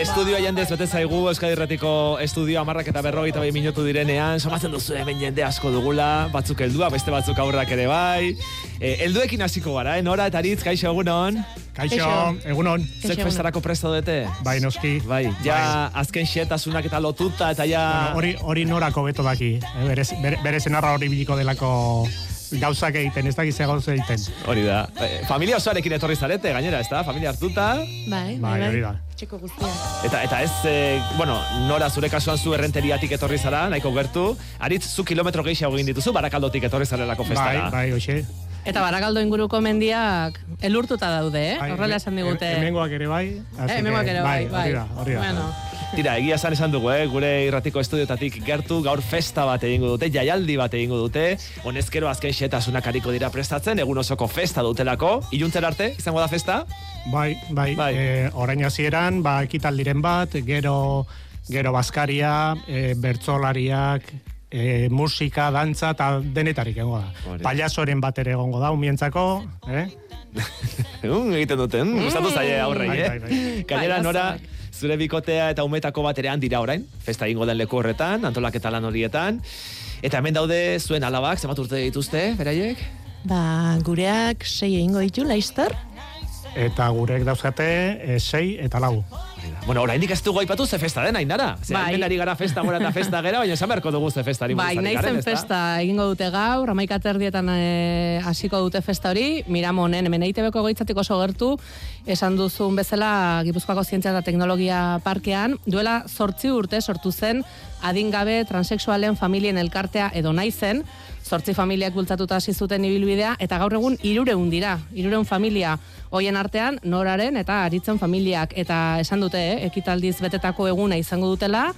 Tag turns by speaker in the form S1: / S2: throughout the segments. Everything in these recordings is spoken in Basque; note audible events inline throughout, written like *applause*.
S1: Estudioa jendez bete zaigu, Euskadi Erratiko estudio amarrak eta berrogeita bai minutu direnean, somatzen duzu hemen jende asko dugula, batzuk heldua, beste batzuk aurrak ere bai. E, helduekin hasiko gara, eh? Nora eta Aritz, kaixo egunon.
S2: Kaixo, egunon.
S1: Zek festarako presto dute?
S2: Bai, noski.
S1: Bai, ja azken xetasunak eta lotuta eta ja...
S2: Bueno, hori, hori norako beto daki. Eh, Berez, bere, bere zenarra hori biliko delako gauzak egiten, ez dakiz egoz egiten.
S1: Hori da. Eh, familia osoarekin etorri zarete, gainera, ez da? Familia hartuta.
S3: Bai,
S2: Bai, hori da.
S3: Txiko guztia.
S1: Eta eta ez, e, bueno, nora zure kasuan zu errenteriatik etorri zara, nahiko gertu. Aritz, zu kilometro gehiago egin dituzu, barakaldotik etorri zarelako
S2: Bai,
S1: festara.
S2: bai, hoxe.
S3: Eta barakaldo inguruko mendiak elurtuta daude, eh?
S2: Bai,
S3: Horrela esan digute.
S2: he- Hemengoak ere bai.
S3: Eh,
S2: que,
S3: hemengoak ere bai, bai.
S2: Hori da, hori da.
S3: Bueno,
S1: Tira, egia esan esan dugu, eh? gure irratiko estudiotatik gertu, gaur festa bat egingo dute, jaialdi bat egingo dute, honezkero azken xetasunak hariko dira prestatzen, egun osoko festa dutelako, iluntzer arte, izango da festa?
S2: Bai, bai.
S1: Bai.
S2: Eh, orain hasieran, ba, ekitaldiren bat, gero, gero baskaria, eh, bertsolariak, eh, musika, dantza eta denetarik egongo da.
S1: Hori.
S2: Pailazoren bat ere egongo da, umientzako, eh? *laughs*
S1: Egiten duten, mm. gustatu zaie aurrei,
S2: Bai,
S1: eh?
S2: bai, bai.
S1: Gainera, nora. Zure bikotea eta umetako bat ere dira orain, festa egingo den leku horretan, antolaketa lan horietan, eta hemen daude zuen alabak, zenbat urte dituzte, beraiek?
S3: ba, gureak sei egingo ditu, laizter.
S2: Eta gurek dauzkate, eh, sei eta lau.
S1: Hori da. Bueno, oraindik ez dugu aipatu ze festa den, Ainara. Ze
S3: Bai.
S1: hemen ari gara festa gora eta festa gera, baina esan beharko dugu ze festari buruz
S3: Bai,
S1: ari
S3: nahi
S1: garen,
S3: zen
S1: ezta?
S3: festa egingo dute gaur, amaika terdietan e, hasiko dute festa hori, miramonen, hemen EITB-ko goitzatik oso gertu, esan duzun bezala Gipuzkoako Zientzia eta Teknologia Parkean, duela sortzi urte sortu zen adingabe transexualen familien elkartea edo nahi zen, sortzi familiak bultzatuta hasi zuten ibilbidea, eta gaur egun irureun dira, irureun familia hoien artean, noraren eta aritzen familiak, eta esan dute, eh, ekitaldiz betetako eguna izango dutela,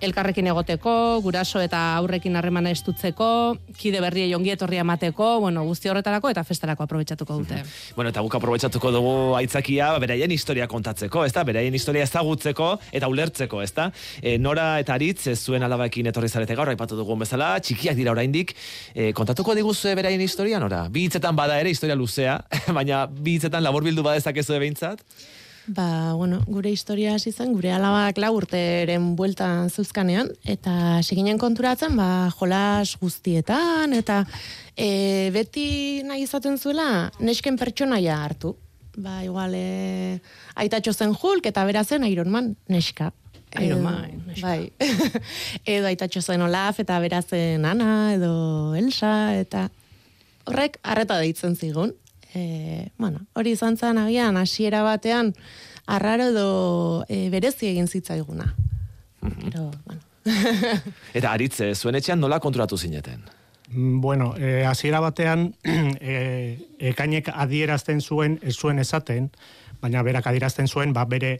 S3: elkarrekin egoteko, guraso eta aurrekin harremana estutzeko, kide berriei ongi etorria emateko, bueno, guzti horretarako eta festarako aprobetxatuko dute.
S1: Bueno, eta guk aprobetxatuko dugu aitzakia beraien historia kontatzeko, ezta? Beraien historia ezagutzeko eta ulertzeko, ezta? E, Nora eta Aritz ez zuen alabaekin etorri zarete gaur aipatu dugun bezala, txikiak dira oraindik. E, kontatuko diguzue beraien historia, Nora? Bi hitzetan bada ere historia luzea, *laughs* baina bi hitzetan laburbildu badezakezue behintzat.
S4: Ba, bueno, gure historia hasi zen, gure alabak lau urteren bueltan zeuzkanean, eta seginen konturatzen, ba, jolas guztietan, eta e, beti nahi izaten zuela, nesken pertsonaia hartu. Ba, igual, e, aitatxo zen Hulk, eta bera zen Iron Man, neska.
S3: Iron Man, neska.
S4: Bai. *laughs* edo aitatxo zen Olaf, eta bera zen Ana, edo Elsa, eta horrek arreta deitzen zigun. E, bueno, hori izan zen agian hasiera batean arraro edo e, berezi egin zitzaiguna. Pero, bueno. *laughs*
S1: Eta Aritz, eh, zuen etxean nola konturatu zineten?
S2: Mm, Bueno, eh, hasiera batean *clears throat* eh, ekainek adierazten zuen, ez zuen esaten, baina berak adierazten zuen, ba, bere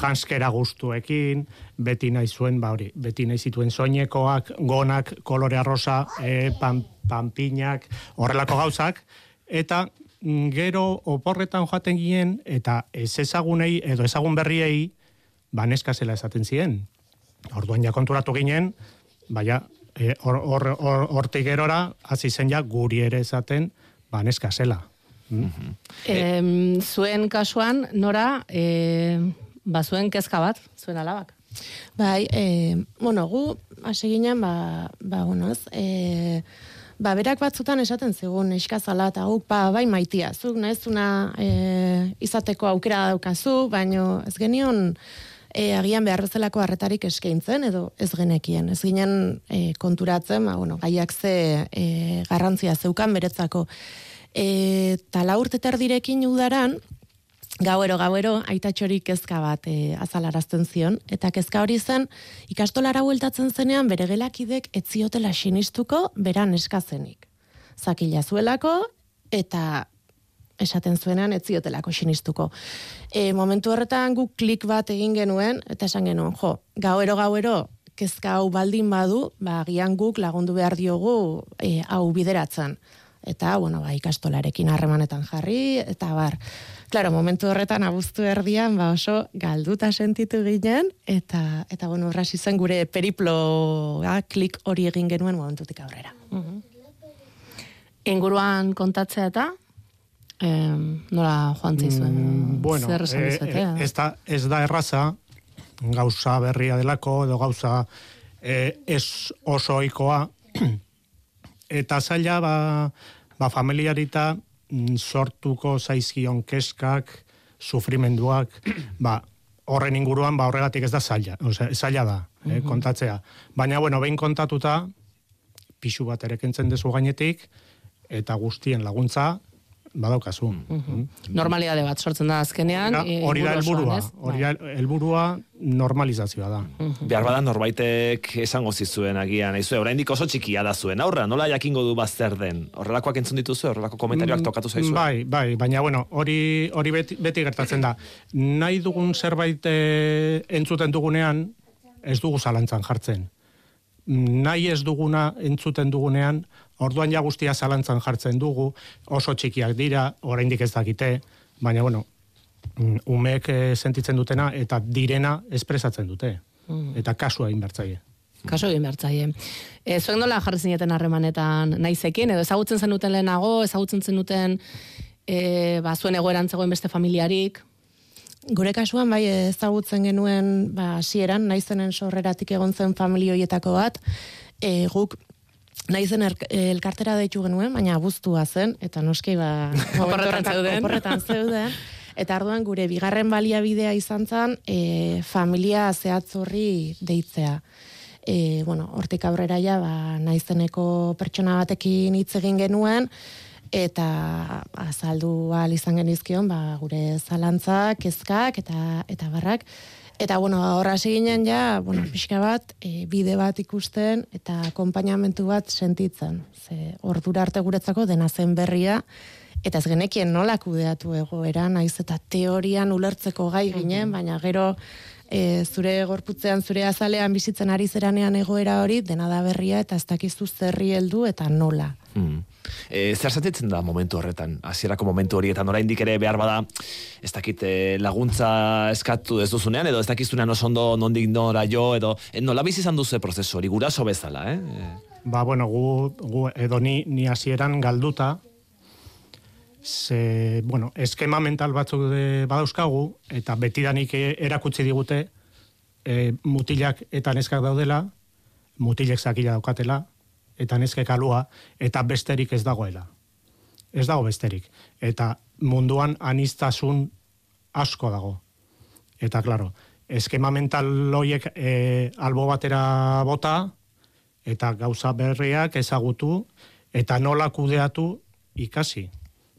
S2: janskera gustuekin, beti nahi zuen, ba hori, beti nahi zituen soinekoak, gonak, kolore arrosa, eh, pan, panpinak, horrelako gauzak, eta mm, gero oporretan joaten ginen, eta ez ezagunei, edo ezagun berriei, ba neska zela esaten ziren. Orduan ja konturatu ginen, baina eh, hor hor- hor- hortik gerora hasi zen ja guri ere esaten ba neska zela. Mm?
S3: Em, zuen kasuan, nora, e, ba zuen kezka bat, zuen alabak.
S4: Bai, e, bueno, gu, hasi ginen, ba, ba, bueno, ez, e, ba, berak batzutan esaten zigun eskazala eta guk, ba, bai maitia, zuk nahezuna e, izateko aukera daukazu, baino ez genion e, agian behar bezalako harretarik eskaintzen, edo ez genekien. Ez ginen e, konturatzen, ba, bueno, gaiak ze e, garrantzia zeukan beretzako. E, eta lau urte terdirekin udaran, gauero gauero aitatxori kezka bat e, azalarazten zion eta kezka hori zen ikastolara bueltatzen zenean bere gelakidek ez ziotela sinistuko beran eskazenik. Zakila zuelako eta esaten zuenan ez ziotelako sinistuko. E, momentu horretan guk klik bat egin genuen eta esan genuen, jo, gauero gauero kezka hau baldin badu, ba agian guk lagundu behar diogu e, hau bideratzen. Eta, bueno, ba, ikastolarekin harremanetan jarri, eta bar. Claro, momentu horretan abuztu erdian, ba oso galduta sentitu ginen, eta, eta bueno, horraz izan gure periploa klik hori egin genuen momentutik aurrera.
S3: Inguruan kontatzea eta, em, nola joan zizuen?
S2: Mm, bueno,
S3: zer esan dizuete?
S2: eh, ez, da, ez da erraza, gauza berria delako, edo gauza e, ez oso oikoa, eta zaila, ba, ba familiarita mm, sortuko zaizkion keskak, sufrimenduak, *clears throat* ba, horren inguruan, ba, horregatik ez da zaila, osea, zaila da, eh, kontatzea. Baina, bueno, behin kontatuta, pixu bat ere kentzen dezu gainetik, eta guztien laguntza, badaukazu. Mm.
S3: Normalidade bat sortzen da azkenean.
S2: Hori da-
S3: eh,
S2: Hori da helburua, hori da helburua normalizazioa da.
S1: Behar bada norbaitek esango zizuen agian, aizue, oraindik oso txikia da zuen, aurra, nola jakingo du bazter den? Horrelakoak entzun dituzu, horrelako komentarioak tokatu zaizu?
S2: Bai, bai, baina bueno, hori hori beti, beti gertatzen da. Nahi dugun zerbait eh, entzuten dugunean, ez dugu zalantzan jartzen. Nahi ez duguna entzuten dugunean, orduan ja guztia zalantzan jartzen dugu, oso txikiak dira, oraindik ez dakite, baina bueno, mm, umeek eh, sentitzen dutena eta direna espresatzen dute. Eta kasua inbertzaile.
S3: Kaso egin bertzaie. E, zuen nola jarri zineten harremanetan naizekin, edo ezagutzen zenuten lehenago, ezagutzen zenuten e, ba, zuen egoeran zegoen beste familiarik,
S4: Gure kasuan bai ezagutzen genuen ba hasieran naizenen sorreratik egon zen familia hoietako bat, e, guk naizen er, elkartera deitu genuen, baina abuztua zen eta noski ba *laughs*
S3: Oporretan zeuden.
S4: oporretan zeuden. Eta arduan gure bigarren baliabidea izan zen e, familia zehatz horri deitzea. E, bueno, hortik aurrera ja, ba, naizeneko pertsona batekin hitz egin genuen, eta azaldu ahal izan genizkion, ba, gure zalantzak, kezkak eta eta barrak. Eta, bueno, horra ginen ja, bueno, pixka bat, e, bide bat ikusten eta akompainamentu bat sentitzen. Ze, ordura arte guretzako dena zen berria, eta ez genekien nola kudeatu egoera, naiz eta teorian ulertzeko gai ginen, baina gero e, zure gorputzean, zure azalean bizitzen ari zeranean egoera hori, dena da berria eta ez dakizu zerri heldu eta nola.
S1: Mm. E, zer sentitzen da momentu horretan, hasierako momentu horietan, oraindik ere behar bada, ez dakit eh, laguntza eskatu ez duzunean, edo ez dakizunean oso ondo nondik nora jo, edo e, nola bizi izan duzu prozesu hori, guraso bezala, eh?
S2: Ba, bueno, gu, gu edo ni, ni hasieran galduta, ze, bueno, eskema mental batzuk de, badauzkagu, eta betidanik e- erakutsi digute, e, mutilak eta neskak daudela, mutilek zakila daukatela, eta neskek alua, eta besterik ez dagoela. Ez dago besterik. Eta munduan aniztasun asko dago. Eta, claro, eskema mental loiek e, albo batera bota, eta gauza berriak ezagutu, eta nola kudeatu ikasi.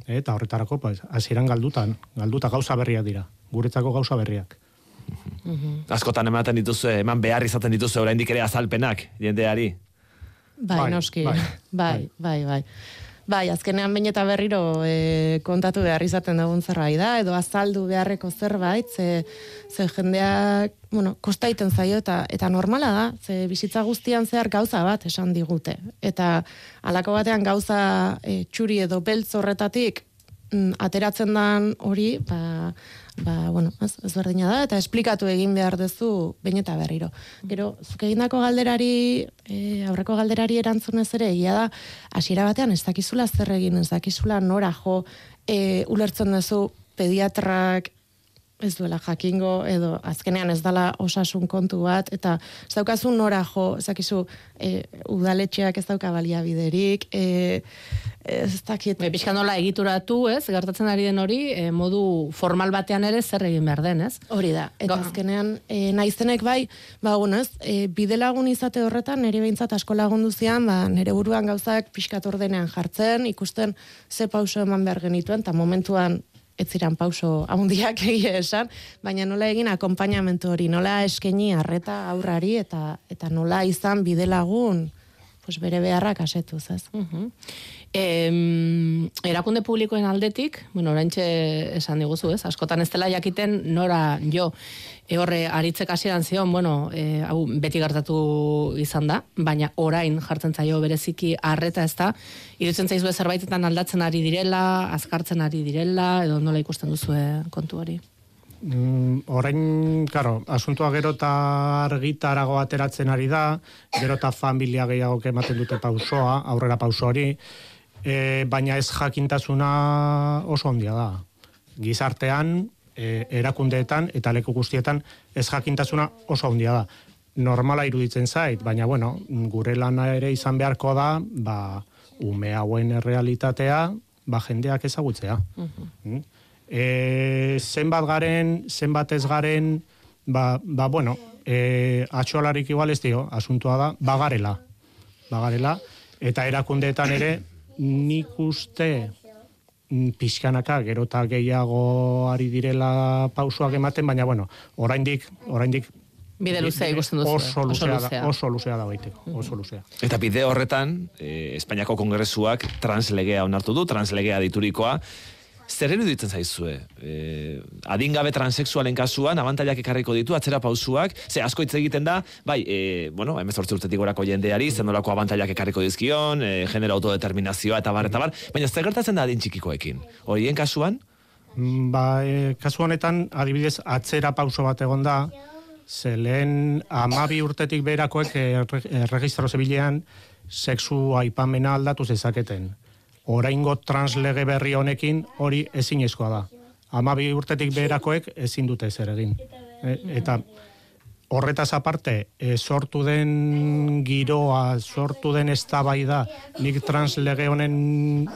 S2: Eta horretarako, pues, hasieran galdutan, galduta gauza berriak dira. Guretzako gauza berriak.
S1: askotan ematen dituzu, eman behar izaten dituzu oraindik ere azalpenak jendeari.
S4: Bai,
S2: Bai,
S4: noski.
S2: bai,
S4: Bai, bai, bai. Bai, azkenean bain eta berriro e, kontatu behar izaten dugun zerbait da, edo azaldu beharreko zerbait, ze, ze jendeak, bueno, kostaiten zaio eta eta normala da, ze bizitza guztian zehar gauza bat esan digute. Eta halako batean gauza e, txuri edo beltz horretatik mm, ateratzen dan hori, ba, ba, bueno, ez, ezberdina da, eta esplikatu egin behar duzu behin eta berriro. Gero, zuk egindako galderari, e, aurreko galderari erantzunez ere, egia da, hasiera batean ez dakizula zer egin, ez dakizula nora jo, e, ulertzen duzu pediatrak ez duela jakingo, edo azkenean ez dala osasun kontu bat, eta ez daukazu nora jo, ez dakizu, e, udaletxeak ez dauka baliabiderik, e, ez dakit,
S3: E, pixka nola egituratu, ez, gertatzen ari den hori, e, modu formal batean ere zer egin behar den, ez?
S4: Hori da, eta azkenean e, naizenek bai, ba, bueno, ez, e, bide lagun izate horretan, nire behintzat asko lagundu zian, ba, nire buruan gauzak pixkat ordenean jartzen, ikusten ze pauso eman behar genituen, eta momentuan ez ziren pauso haundiak *laughs* egia esan, baina nola egin akompainamentu hori, nola eskaini arreta aurrari, eta, eta nola izan bide lagun, pues bere beharrak asetuz, ez?
S3: Mhm. Em, erakunde publikoen aldetik, bueno, oraintxe esan diguzu, ez? Askotan ez dela jakiten nora jo. E horre aritzek hasieran zion, bueno, e, hau beti gertatu izan da, baina orain jartzen zaio bereziki harreta ez da. Irutzen zaizu zerbaitetan aldatzen ari direla, azkartzen ari direla, edo nola ikusten duzu kontu hori.
S2: Mm, orain, karo, asuntua gero eta argitarago ateratzen ari da, gero eta familia gehiago ematen dute pausoa, aurrera pauso hori, e, baina ez jakintasuna oso ondia da. Gizartean, e, erakundeetan eta leku guztietan ez jakintasuna oso handia da. Normala iruditzen zait, baina bueno, gure lana ere izan beharko da, ba, ume hauen realitatea, ba, jendeak ezagutzea. Mm? E, zenbat garen, zenbat ez garen, ba, ba bueno, e, atxolarik igual ez dio, asuntua da, bagarela. Bagarela, eta erakundeetan ere, nik uste mm, pixkanaka gero eta gehiago ari direla pausoak ematen, baina bueno, oraindik, oraindik
S3: Bide luzea ikusten duzu.
S2: Oso luzea, da, oso luzea da baiteko, oso luzea.
S1: Eta bide horretan, eh, Espainiako Kongresuak translegea onartu du, translegea diturikoa, zer eruditzen zaizue? E, adingabe transexualen kasuan, abantailak ekarriko ditu, atzera pausuak, ze asko hitz egiten da, bai, e, bueno, emezortzi urtetik gorako jendeari, zenolako abantailak ekarriko dizkion, e, genero autodeterminazioa eta bar, eta bar, baina zer gertatzen da adin txikikoekin? Horien kasuan?
S2: Mm, ba, e, kasu honetan, adibidez, atzera pauso bat egon da, ze lehen amabi urtetik beherakoek e, registro zebilean sexu aipamena aldatu zezaketen oraingo translege berri honekin hori ezinezkoa da. Amabi urtetik beherakoek ezin dute zer egin. E, eta horretaz aparte, e, sortu den giroa, sortu den eztabaida, nik translege honen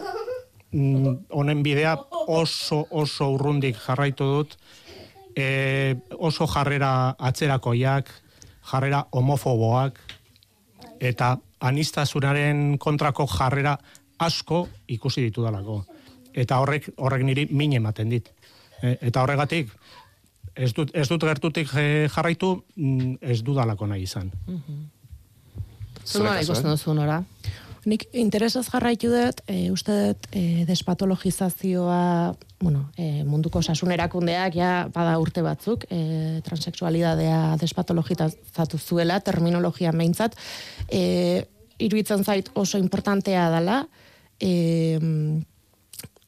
S2: honen bidea oso oso urrundik jarraitu dut, e, oso jarrera atzerakoiak, jarrera homofoboak, eta anistazunaren kontrako jarrera asko ikusi ditu dalako. Eta horrek horrek niri min ematen dit. E, eta horregatik, ez dut, ez dut gertutik e, jarraitu, mm, ez dudalako nahi izan.
S3: Zura ikusten duzu nora?
S4: Nik interesaz jarraitu dut, e, uste dut e, despatologizazioa, bueno, e, munduko sasunaerakundeak ja bada urte batzuk, e, transexualidadea despatologizatu zuela, terminologia meintzat, e, iruditzen zait oso importantea dela, e,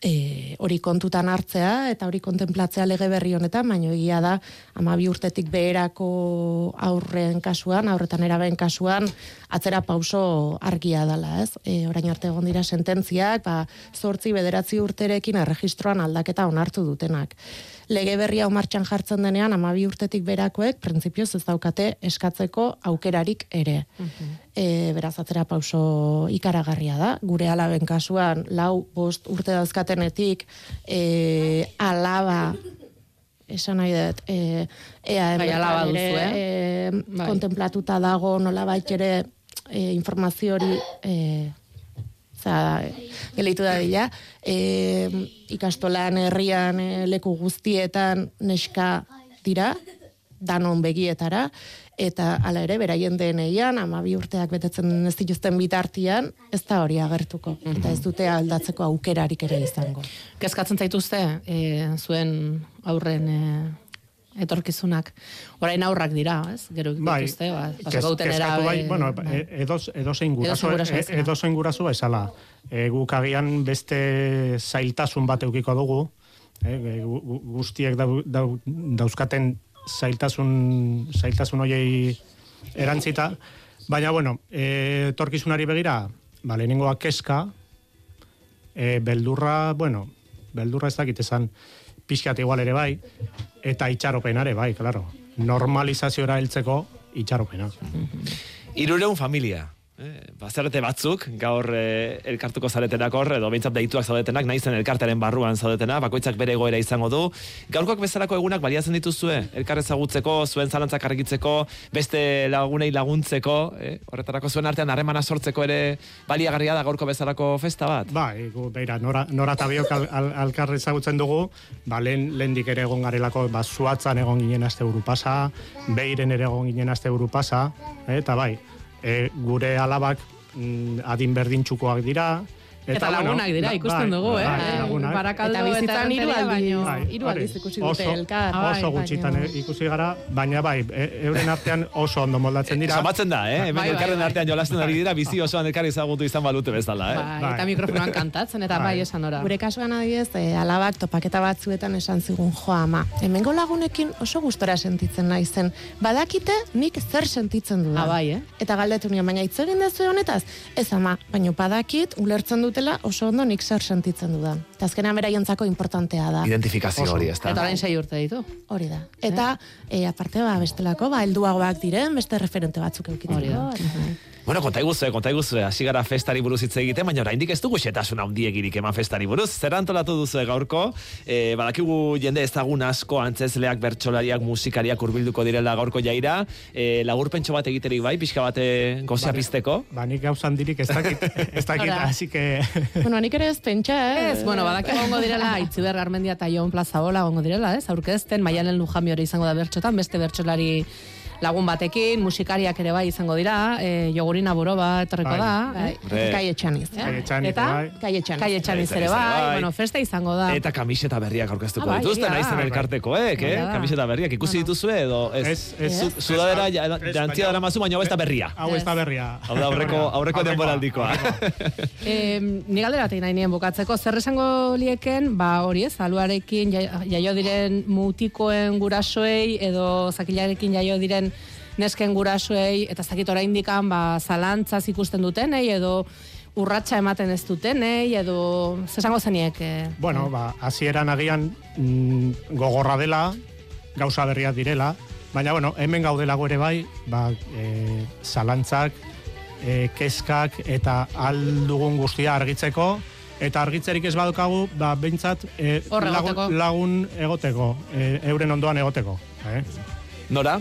S4: e, hori kontutan hartzea eta hori kontemplatzea lege berri honetan, baino egia da amabi urtetik beherako aurren kasuan, aurretan eraben kasuan, atzera pauso argia dela, ez? E, orain arte egon dira sententziak, ba, zortzi bederatzi urterekin erregistroan aldaketa onartu dutenak lege berria martxan jartzen denean, amabi urtetik berakoek, printzipioz ez daukate eskatzeko aukerarik ere. e, beraz, atzera pauso ikaragarria da. Gure alaben kasuan, lau bost urte dauzkatenetik, e, alaba esan nahi dut, e, ea
S3: bai, alaba duzu, eh?
S4: e, bai. kontemplatuta dago nola ere e, informazio hori e, za, geleitu da dila, e, ikastolan herrian e, leku guztietan neska dira, danon begietara, eta hala ere, beraien deneian, ama bi urteak betetzen ez dituzten bitartian, ez da hori agertuko, eta ez dute aldatzeko aukerarik ere izango.
S3: Kezkatzen zaituzte, e, zuen aurren e, etorkizunak. Orain aurrak dira, ez? Gero
S2: bai,
S3: dituzte, ba, pasako duten era...
S2: Bai, bueno, bai. edoz, edozein guraso, edozein guraso esala. E, guk agian beste zailtasun bat eukiko dugu, e, guztiek dau, dau, dauzkaten zailtasun, zailtasun hoiei erantzita, baina, bueno, e, torkizunari begira, ba, lehenengoa keska, e, beldurra, bueno, beldurra ez dakit esan, pixkat igual ere bai, eta itxaropenare bai, claro. Normalizazioa heltzeko itxaropena.
S1: Irureun familia. Eh, bazarete batzuk, gaur eh, elkartuko zaretenak hor, edo behintzat deituak zaudetenak, naizen elkartaren barruan zaudetena, bakoitzak bere egoera izango du. Gaurkoak bezalako egunak baliatzen dituzue, elkar ezagutzeko, zuen zalantzak argitzeko, beste lagunei laguntzeko, eh, horretarako zuen artean harremana sortzeko ere baliagarria da gaurko bezalako festa bat?
S2: Ba, egu, beira, nora, nora tabiok al, al, ezagutzen dugu, ba, lehen, lehen ere egon garelako, ba, zuatzan egon ginen azte pasa, beiren ere egon ginen azte pasa, eh, eta bai, e, gure alabak mm, adin berdintxukoak dira,
S3: Eta, lagunak dira, ikusten dugu, bai, eh?
S4: Bai, Barakaldo eta bizitzan hiru aldiz, hiru aldiz ikusi dute elkar.
S2: Oso gutxitan ikusi gara, baina bai, e, euren artean oso ondo moldatzen dira.
S1: Somatzen da, eh? Hemen elkarren artean jolasten ari dira, bizi osoan elkarri ezagutu izan balute bezala, eh?
S3: Bai, eta mikrofonoan kantatzen, eta bai, esan ora.
S4: Gure kasuan adiez, eh, alabak topaketa batzuetan esan zigun, jo ama, hemengo lagunekin oso gustora sentitzen naizen, badakite nik zer sentitzen du.
S3: Ah, bai, eh?
S4: Eta galdetu nio, baina hitz egin dezu honetaz, ez ama, baina badakit, ulertzen dut dakitela oso ondo nik zer sentitzen dudan. Eta azkenean beraientzako importantea da.
S1: Identifikazio hori, ez da?
S3: Eta orain sei urte ditu.
S4: Hori da. Eta, e, aparte, ba, bestelako, ba, helduagoak diren, beste referente batzuk eukitzeko.
S3: Hori da.
S1: Bueno, konta iguzue, konta iguzue, hasi gara festari buruz hitz egiten, baina oraindik ez dugu xetasun handiegirik eman festari buruz. Zer antolatu duzu gaurko? E, badakigu jende ezagun asko antzesleak, bertsolariak, musikariak hurbilduko direla gaurko jaira. E, lagurpentso bat egiterik bai, pixka bate gozea pizteko.
S2: Ba, nik gauzan dirik ez dakit, ez *laughs* dakit, así que...
S4: Bueno, nik ere ez pentsa, eh?
S3: Ez, bueno, badak egongo direla, *laughs* Itziber Garmendia eta Jon Plaza Bola egongo direla, ez? Aurkezten, Maialen Lujami hori izango da bertxotan, beste bertsolari lagun batekin, musikariak ere bai izango dira, e, Jogurina Boroba etorriko
S2: Bai.
S3: da,
S4: Bai,
S3: eh?
S1: Bai.
S4: kai etxaniz.
S2: Etxaniz,
S3: Eta?
S2: bai.
S4: Kai etxaniz.
S3: Kai etxaniz ere
S1: Bai.
S3: bai, bueno, festa izango da.
S1: Eta kamiseta berriak aurkeztuko
S3: Ah,
S1: dituzte,
S3: Bai, bai.
S1: elkartekoek, eh? Kamiseta berriak ikusi dituzue edo ez?
S2: Ez,
S1: Sudadera jantzia dara mazu, baina hau ez da berria.
S2: Hau ez da berria.
S1: Hau da aurreko, aurreko denboraldikoa.
S3: E, ni galdera nahi nien bukatzeko, zer esango lieken, ba hori ez, aluarekin ja- jaio diren mutikoen gurasoei, edo zakilarekin jaio diren nesken gurasoei, eta zakit oraindikan ba, zalantzaz ikusten dutenei, edo urratsa ematen ez dutenei, edo zer esango zeniek? eh?
S2: Bueno, ba, hasieran agian mm, gogorra dela, gauza berriak direla, baina, bueno, hemen gaudelago ere bai, ba, e, zalantzak, e, keskak eta aldugun guztia argitzeko, eta argitzerik ez badukagu, ba, behintzat e, lagun, lagun egoteko, e, euren ondoan egoteko. Eh?
S1: Nora?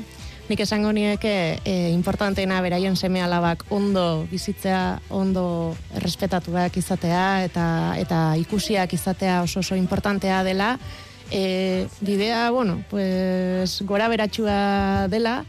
S4: Nik esango nieke e, importanteena beraien seme alabak ondo bizitzea, ondo errespetatuak izatea eta eta ikusiak izatea oso oso importantea dela. E, bidea, bueno, pues gora beratxua dela,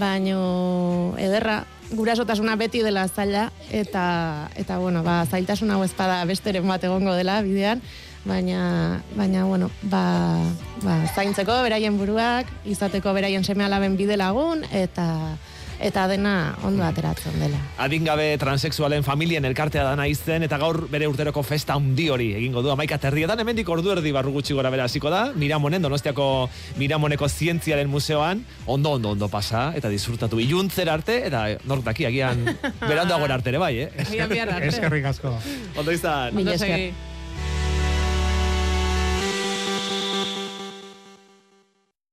S4: baino ederra gurasotasuna beti dela zaila eta eta bueno, ba zailtasun hau ezpada besteren bat egongo dela bidean, baina baina bueno, ba, ba zaintzeko beraien buruak, izateko beraien seme-alaben bide lagun eta eta dena ondo ateratzen dela.
S1: Adingabe transexualen familien elkartea da naizen eta gaur bere urteroko festa handi hori egingo du amaika terrietan hemendik ordu erdi barru gutxi gora bera hasiko da Miramonen Donostiako Miramoneko zientziaren museoan ondo ondo ondo pasa eta disfrutatu iluntzer arte eta nork daki agian *laughs* beranduago arte ere bai eh.
S2: Eskerrik asko.
S1: ondo izan
S3: Ondo.